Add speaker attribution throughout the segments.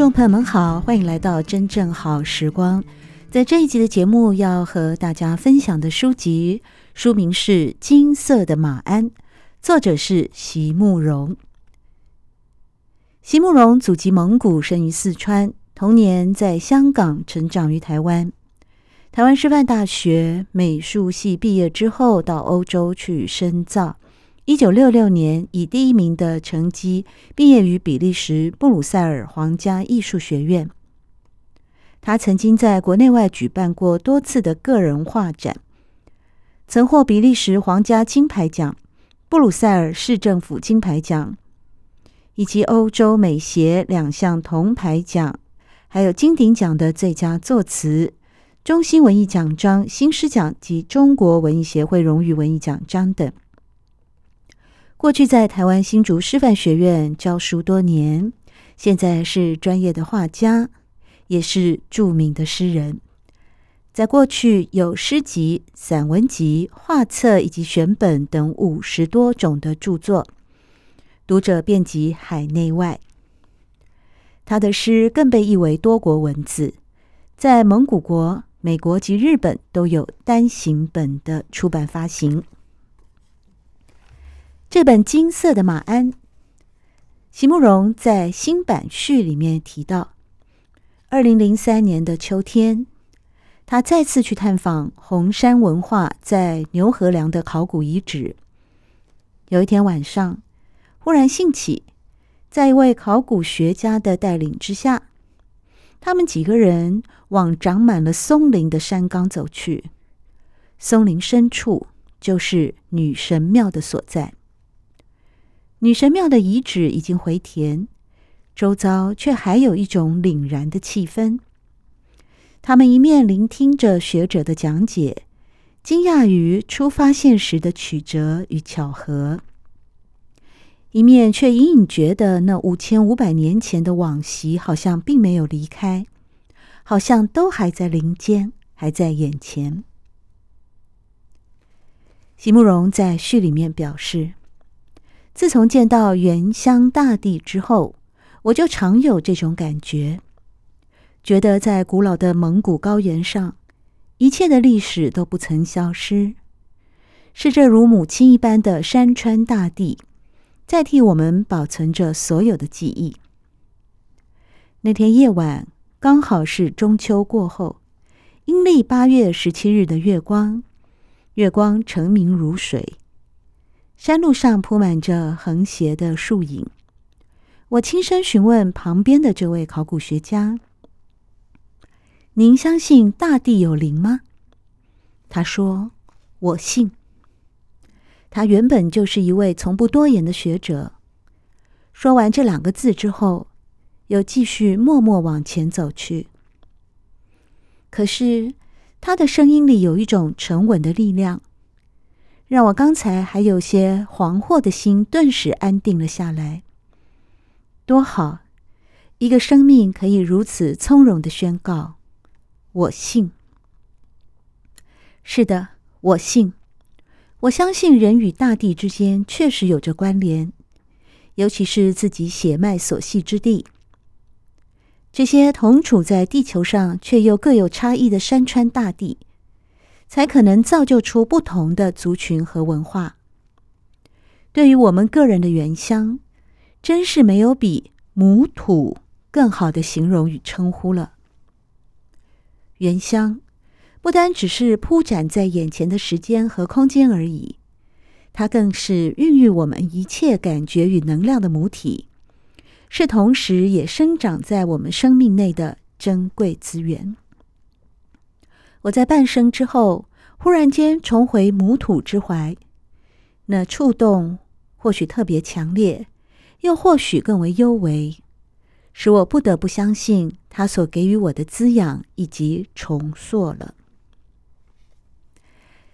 Speaker 1: 众朋友们好，欢迎来到真正好时光。在这一集的节目，要和大家分享的书籍，书名是《金色的马鞍》，作者是席慕蓉。席慕蓉祖籍蒙古，生于四川，童年在香港，成长于台湾。台湾师范大学美术系毕业之后，到欧洲去深造。一九六六年以第一名的成绩毕业于比利时布鲁塞尔皇家艺术学院。他曾经在国内外举办过多次的个人画展，曾获比利时皇家金牌奖、布鲁塞尔市政府金牌奖。以及欧洲美协两项铜牌奖，还有金鼎奖的最佳作词、中心文艺奖章、新诗奖及中国文艺协会荣誉文艺奖章等。过去在台湾新竹师范学院教书多年，现在是专业的画家，也是著名的诗人。在过去有诗集、散文集、画册以及选本等五十多种的著作。读者遍及海内外，他的诗更被译为多国文字，在蒙古国、美国及日本都有单行本的出版发行。这本《金色的马鞍》，席慕蓉在新版序里面提到，二零零三年的秋天，他再次去探访红山文化在牛河梁的考古遗址。有一天晚上，忽然兴起，在一位考古学家的带领之下，他们几个人往长满了松林的山岗走去。松林深处就是女神庙的所在。女神庙的遗址已经回填，周遭却还有一种凛然的气氛。他们一面聆听着学者的讲解，惊讶于初发现时的曲折与巧合。一面却隐隐觉得，那五千五百年前的往昔好像并没有离开，好像都还在林间，还在眼前。席慕蓉在序里面表示，自从见到原乡大地之后，我就常有这种感觉，觉得在古老的蒙古高原上，一切的历史都不曾消失，是这如母亲一般的山川大地。在替我们保存着所有的记忆。那天夜晚刚好是中秋过后，阴历八月十七日的月光，月光澄明如水，山路上铺满着横斜的树影。我轻声询问旁边的这位考古学家：“您相信大地有灵吗？”他说：“我信。”他原本就是一位从不多言的学者。说完这两个字之后，又继续默默往前走去。可是他的声音里有一种沉稳的力量，让我刚才还有些惶惑的心顿时安定了下来。多好，一个生命可以如此从容的宣告：“我信。”是的，我信。我相信人与大地之间确实有着关联，尤其是自己血脉所系之地。这些同处在地球上却又各有差异的山川大地，才可能造就出不同的族群和文化。对于我们个人的原乡，真是没有比母土更好的形容与称呼了。原乡。不单只是铺展在眼前的时间和空间而已，它更是孕育我们一切感觉与能量的母体，是同时也生长在我们生命内的珍贵资源。我在半生之后，忽然间重回母土之怀，那触动或许特别强烈，又或许更为幽微，使我不得不相信他所给予我的滋养以及重塑了。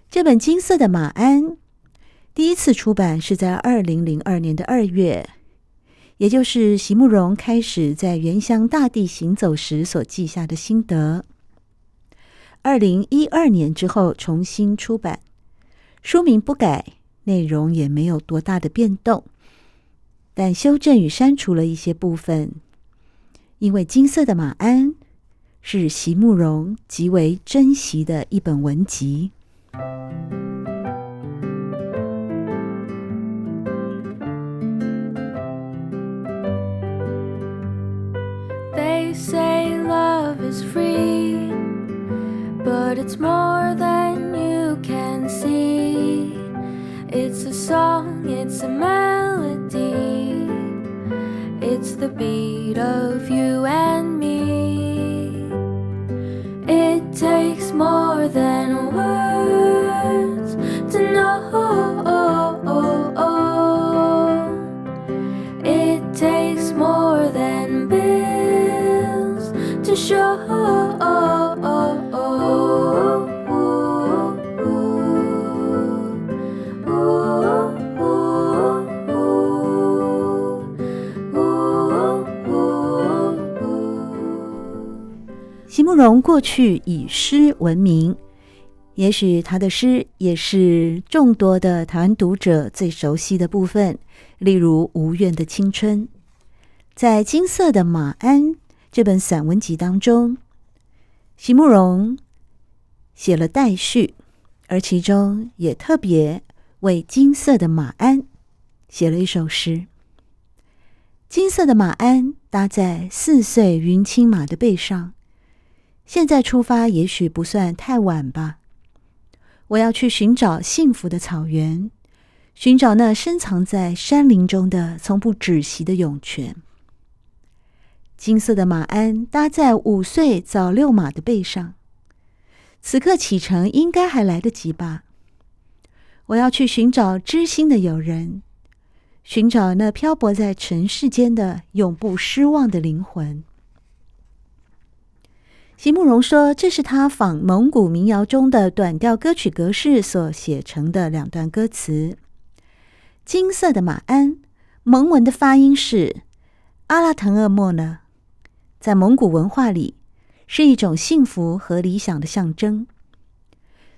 Speaker 1: 这本金色的马鞍第一次出版是在二零零二年的二月，也就是席慕蓉开始在原乡大地行走时所记下的心得。二零一二年之后重新出版，书名不改，内容也没有多大的变动，但修正与删除了一些部分。因为《金色的马鞍》是席慕蓉极为珍惜的一本文集。
Speaker 2: They say love is free, but it's more than you can see. It's a song, it's a melody, it's the beat of you
Speaker 1: 慕容过去以诗闻名，也许他的诗也是众多的台湾读者最熟悉的部分，例如《无怨的青春》。在《金色的马鞍》这本散文集当中，席慕蓉写了待续，而其中也特别为《金色的马鞍》写了一首诗。金色的马鞍搭在四岁云青马的背上，现在出发也许不算太晚吧。我要去寻找幸福的草原，寻找那深藏在山林中的从不止息的涌泉。金色的马鞍搭在五岁早遛马的背上，此刻启程应该还来得及吧？我要去寻找知心的友人，寻找那漂泊在尘世间的永不失望的灵魂。席慕蓉说：“这是他仿蒙古民谣中的短调歌曲格式所写成的两段歌词。金色的马鞍，蒙文的发音是阿拉腾厄莫呢，在蒙古文化里是一种幸福和理想的象征。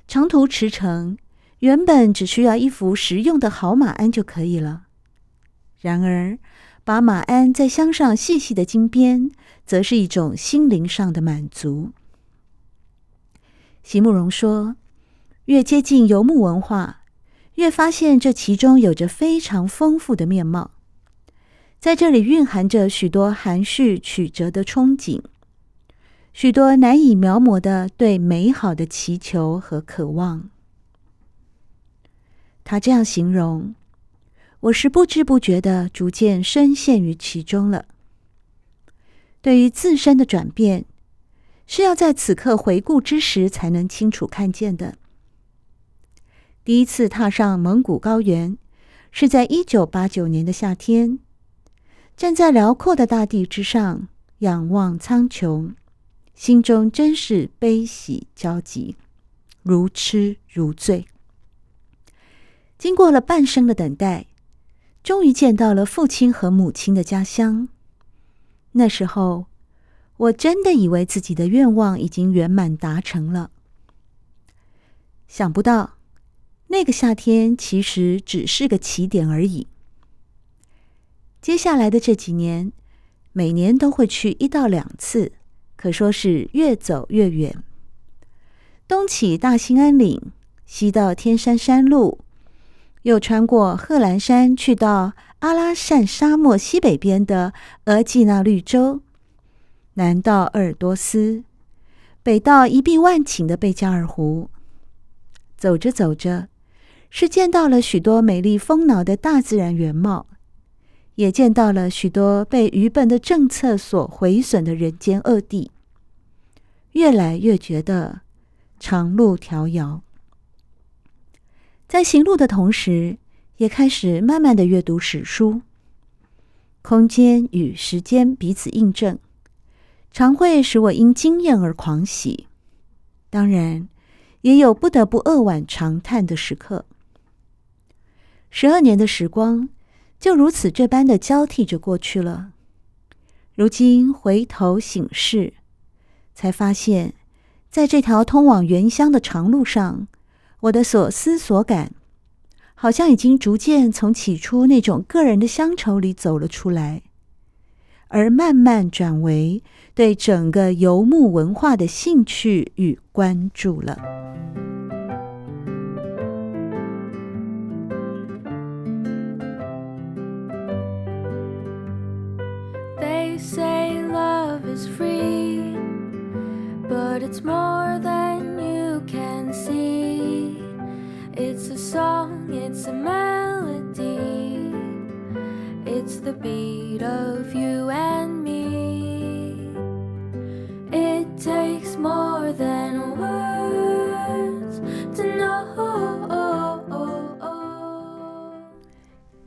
Speaker 1: 长途驰骋，原本只需要一副实用的好马鞍就可以了。然而，把马鞍再镶上细细的金边。”则是一种心灵上的满足。席慕蓉说：“越接近游牧文化，越发现这其中有着非常丰富的面貌，在这里蕴含着许多含蓄曲折的憧憬，许多难以描摹的对美好的祈求和渴望。”他这样形容：“我是不知不觉的逐渐深陷于其中了。”对于自身的转变，是要在此刻回顾之时才能清楚看见的。第一次踏上蒙古高原，是在一九八九年的夏天，站在辽阔的大地之上，仰望苍穹，心中真是悲喜交集，如痴如醉。经过了半生的等待，终于见到了父亲和母亲的家乡。那时候，我真的以为自己的愿望已经圆满达成了。想不到，那个夏天其实只是个起点而已。接下来的这几年，每年都会去一到两次，可说是越走越远。东起大兴安岭，西到天山山路，又穿过贺兰山，去到阿拉善沙漠西北边的额济纳绿洲，南到鄂尔多斯，北到一碧万顷的贝加尔湖。走着走着，是见到了许多美丽丰饶的大自然原貌，也见到了许多被愚笨的政策所毁损的人间恶地。越来越觉得长路迢遥，在行路的同时，也开始慢慢的阅读史书。空间与时间彼此印证，常会使我因经验而狂喜。当然，也有不得不扼腕长叹的时刻。十二年的时光就如此这般的交替着过去了。如今回头省视，才发现，在这条通往原乡的长路上，我的所思所感，好像已经逐渐从起初那种个人的乡愁里走了出来，而慢慢转为对整个游牧文化的兴趣与关注了。
Speaker 2: They say love is free, but it's more song, it's a melody, it's the beat of you and me. It takes more than words to know.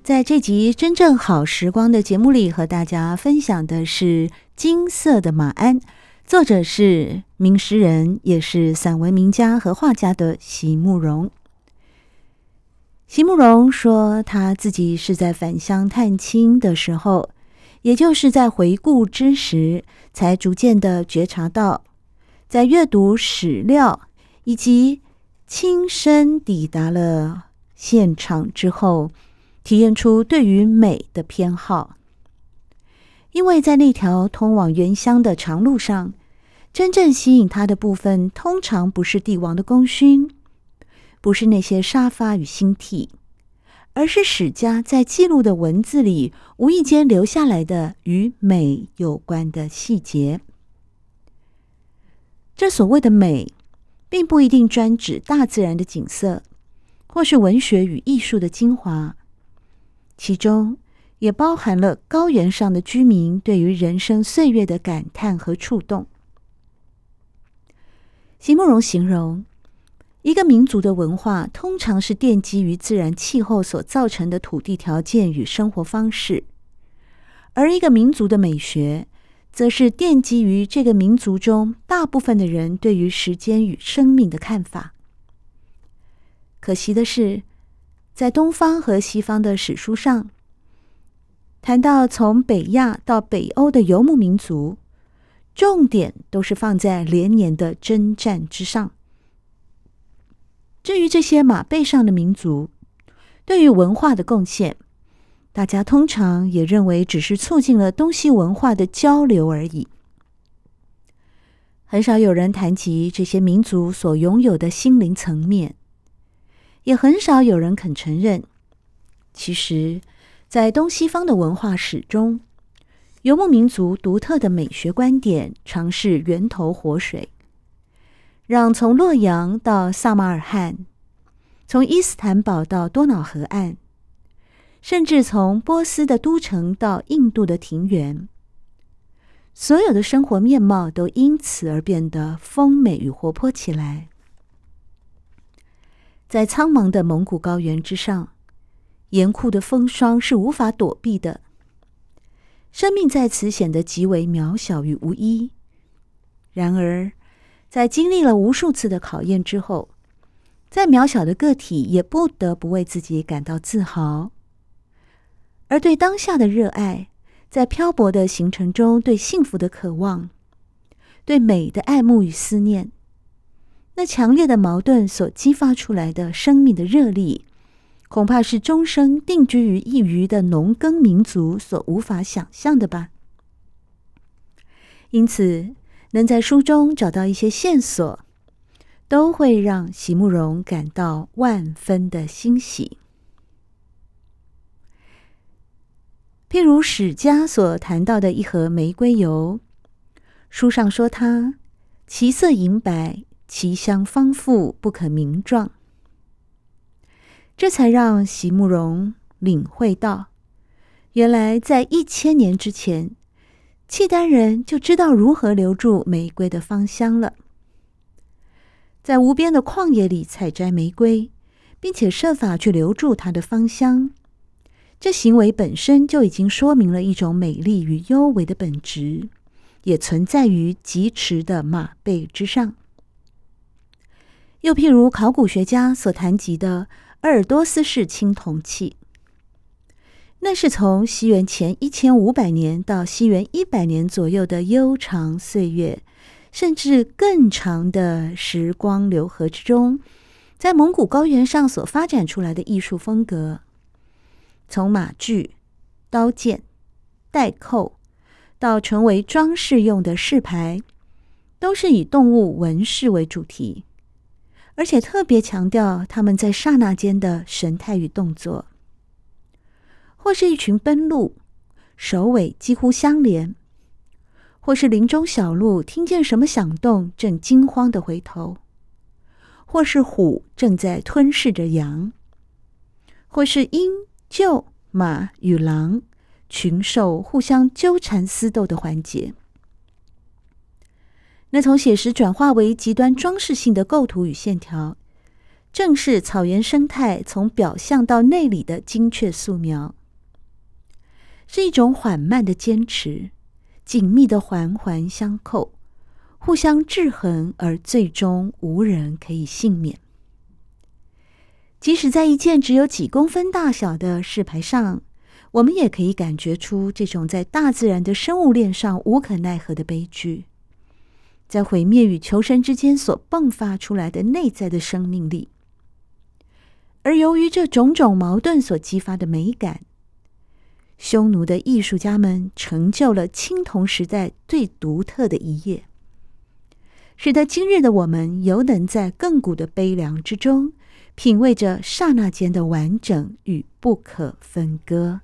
Speaker 1: 在这集真正好时光的节目里，和大家分享的是《金色的马鞍》，作者是名诗人，也是散文名家和画家的席慕蓉。席慕蓉说，他自己是在返乡探亲的时候，也就是在回顾之时，才逐渐的觉察到，在阅读史料以及亲身抵达了现场之后。体验出对于美的偏好，因为在那条通往原乡的长路上，真正吸引他的部分，通常不是帝王的功勋，不是那些沙发与星体，而是史家在记录的文字里无意间留下来的与美有关的细节。这所谓的美，并不一定专指大自然的景色，或是文学与艺术的精华。其中也包含了高原上的居民对于人生岁月的感叹和触动。席慕蓉形容，一个民族的文化通常是奠基于自然气候所造成的土地条件与生活方式，而一个民族的美学，则是奠基于这个民族中大部分的人对于时间与生命的看法。可惜的是，在东方和西方的史书上，谈到从北亚到北欧的游牧民族，重点都是放在连年的征战之上。至于这些马背上的民族，对于文化的贡献，大家通常也认为只是促进了东西文化的交流而已，很少有人谈及这些民族所拥有的心灵层面。也很少有人肯承认，其实，在东西方的文化史中，游牧民族独特的美学观点常是源头活水，让从洛阳到撒马尔罕，从伊斯坦堡到多瑙河岸，甚至从波斯的都城到印度的庭园，所有的生活面貌都因此而变得丰美与活泼起来。在苍茫的蒙古高原之上，严酷的风霜是无法躲避的。生命在此显得极为渺小与无依。然而，在经历了无数次的考验之后，再渺小的个体也不得不为自己感到自豪。而对当下的热爱，在漂泊的行程中对幸福的渴望，对美的爱慕与思念。那强烈的矛盾所激发出来的生命的热力，恐怕是终生定居于一隅的农耕民族所无法想象的吧。因此，能在书中找到一些线索，都会让席慕蓉感到万分的欣喜。譬如史家所谈到的一盒玫瑰油，书上说它其色银白。其香芳馥，不可名状。这才让席慕蓉领会到，原来在一千年之前，契丹人就知道如何留住玫瑰的芳香了。在无边的旷野里采摘玫瑰，并且设法去留住它的芳香。这行为本身就已经说明了一种美丽与幽微的本质，也存在于疾驰的马背之上。又譬如考古学家所谈及的鄂尔多斯式青铜器，那是从西元前一千五百年到西元一百年左右的悠长岁月，甚至更长的时光流河之中，在蒙古高原上所发展出来的艺术风格。从马具、刀剑、带扣，到成为装饰用的饰牌，都是以动物纹饰为主题，而且特别强调他们在刹那间的神态与动作，或是一群奔鹿，首尾几乎相连，或是林中小鹿听见什么响动，正惊慌的回头，或是虎正在吞噬着羊，或是鹰。鹫马与狼群兽互相纠缠厮斗的环节，那从写实转化为极端装饰性的构图与线条，正是草原生态从表象到内里的精确素描，是一种缓慢的坚持，紧密的环环相扣，互相制衡，而最终无人可以幸免。即使在一件只有几公分大小的饰牌上，我们也可以感觉出这种在大自然的生物链上无可奈何的悲剧，在毁灭与求生之间所迸发出来的内在的生命力。而由于这种种矛盾所激发的美感，匈奴的艺术家们成就了青铜时代最独特的一页，使得今日的我们犹能在亘古的悲凉之中。品味着刹那间的完整与不可分割。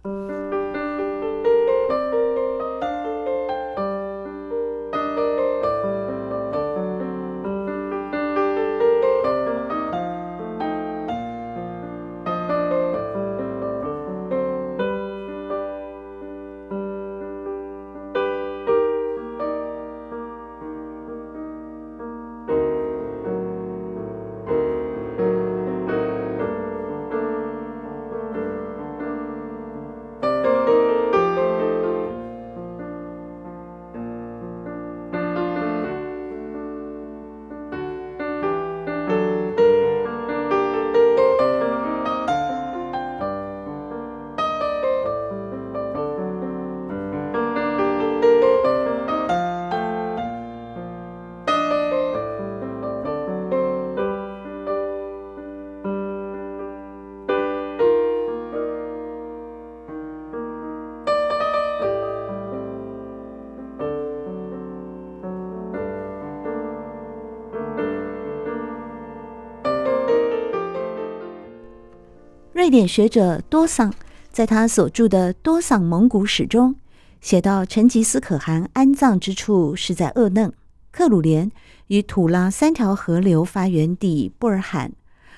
Speaker 1: 瑞典学者多桑在他所著的《多桑蒙古史》中写到，成吉思可汗安葬之处是在鄂嫩、克鲁连与土拉三条河流发源地布尔罕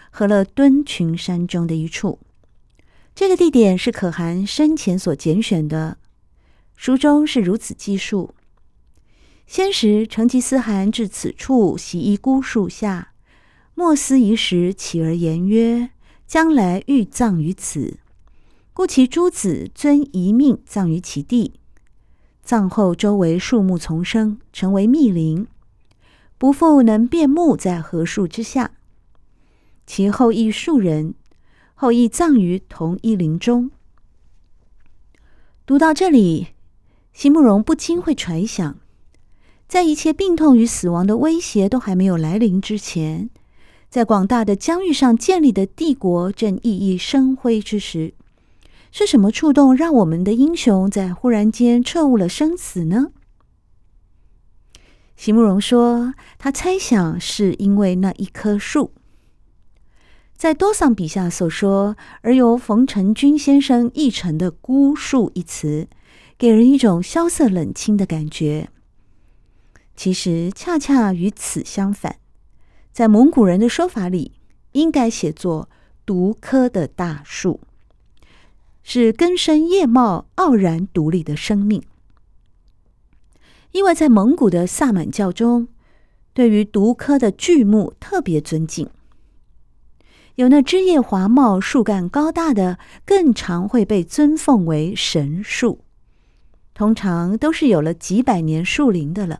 Speaker 1: 和了敦群山中的一处。这个地点是可汗生前所拣选的，书中是如此记述：先时，成吉思汗至此处，习一孤树下，莫思一时，起而言曰。将来欲葬于此，故其诸子遵遗命葬于其地。葬后周围树木丛生，成为密林，不复能辨木在何树之下。其后裔数人，后裔葬于同一林中。读到这里，席慕容不禁会揣想，在一切病痛与死亡的威胁都还没有来临之前。在广大的疆域上建立的帝国正熠熠生辉之时，是什么触动让我们的英雄在忽然间彻悟了生死呢？席慕蓉说，他猜想是因为那一棵树。在多桑笔下所说，而由冯承君先生译成的“孤树”一词，给人一种萧瑟冷清的感觉。其实恰恰与此相反。在蒙古人的说法里，应该写作“独棵的大树”，是根深叶茂、傲然独立的生命。因为在蒙古的萨满教中，对于独棵的巨木特别尊敬，有那枝叶华茂、树干高大的，更常会被尊奉为神树。通常都是有了几百年树龄的了。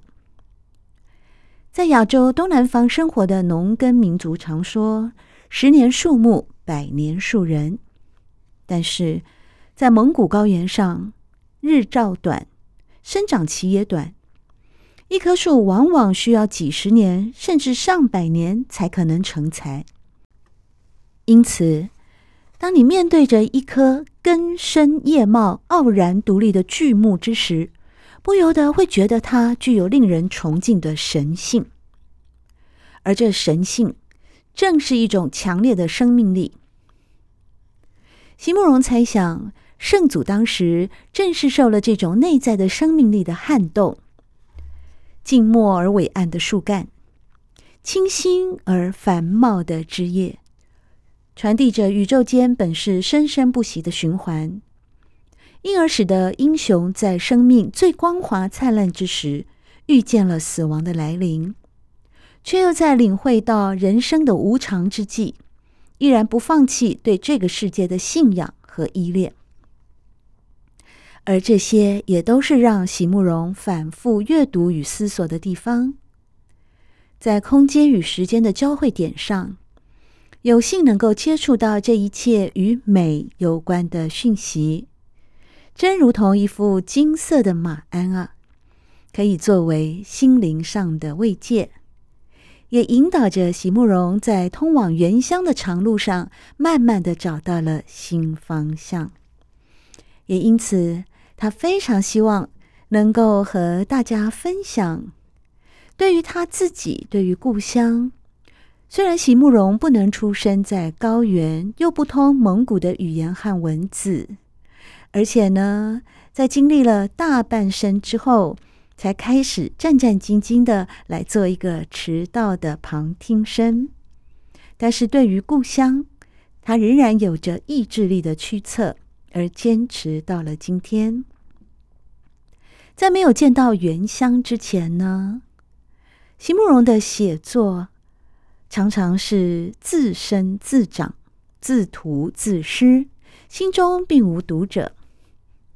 Speaker 1: 在亚洲东南方生活的农耕民族常说“十年树木，百年树人”，但是在蒙古高原上，日照短，生长期也短，一棵树往往需要几十年甚至上百年才可能成材。因此，当你面对着一棵根深叶茂、傲然独立的巨木之时，不由得会觉得它具有令人崇敬的神性，而这神性正是一种强烈的生命力。席慕蓉猜想，圣祖当时正是受了这种内在的生命力的撼动，静默而伟岸的树干，清新而繁茂的枝叶。传递着宇宙间本是生生不息的循环，因而使得英雄在生命最光华灿烂之时，遇见了死亡的来临，却又在领会到人生的无常之际，依然不放弃对这个世界的信仰和依恋。而这些也都是让席慕蓉反复阅读与思索的地方，在空间与时间的交汇点上。有幸能够接触到这一切与美有关的讯息，真如同一副金色的马鞍啊，可以作为心灵上的慰藉，也引导着席慕蓉在通往原乡的长路上，慢慢的找到了新方向。也因此，他非常希望能够和大家分享，对于他自己，对于故乡。虽然席慕蓉不能出生在高原，又不通蒙古的语言和文字，而且呢，在经历了大半生之后，才开始战战兢兢的来做一个迟到的旁听生。但是对于故乡，他仍然有着意志力的驱策，而坚持到了今天。在没有见到原乡之前呢，席慕蓉的写作。常常是自生自长、自涂自失，心中并无读者。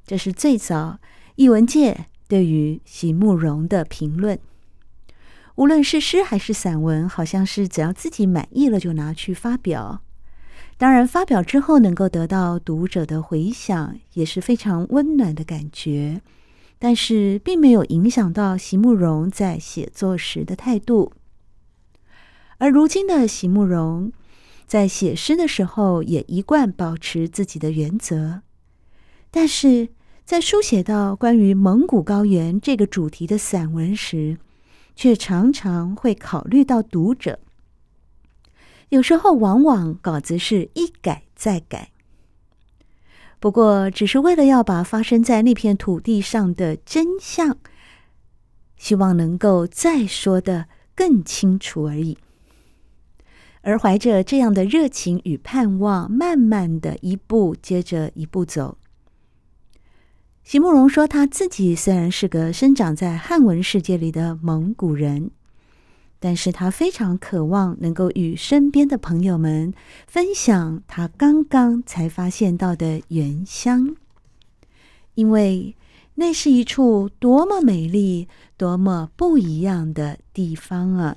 Speaker 1: 这是最早译文界对于席慕蓉的评论。无论是诗还是散文，好像是只要自己满意了就拿去发表。当然，发表之后能够得到读者的回响，也是非常温暖的感觉。但是，并没有影响到席慕蓉在写作时的态度。而如今的席慕蓉，在写诗的时候也一贯保持自己的原则，但是在书写到关于蒙古高原这个主题的散文时，却常常会考虑到读者。有时候，往往稿子是一改再改，不过只是为了要把发生在那片土地上的真相，希望能够再说得更清楚而已。而怀着这样的热情与盼望，慢慢的一步接着一步走。席慕蓉说，他自己虽然是个生长在汉文世界里的蒙古人，但是他非常渴望能够与身边的朋友们分享他刚刚才发现到的原乡，因为那是一处多么美丽、多么不一样的地方啊！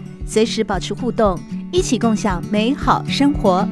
Speaker 1: 随时保持互动，一起共享美好生活。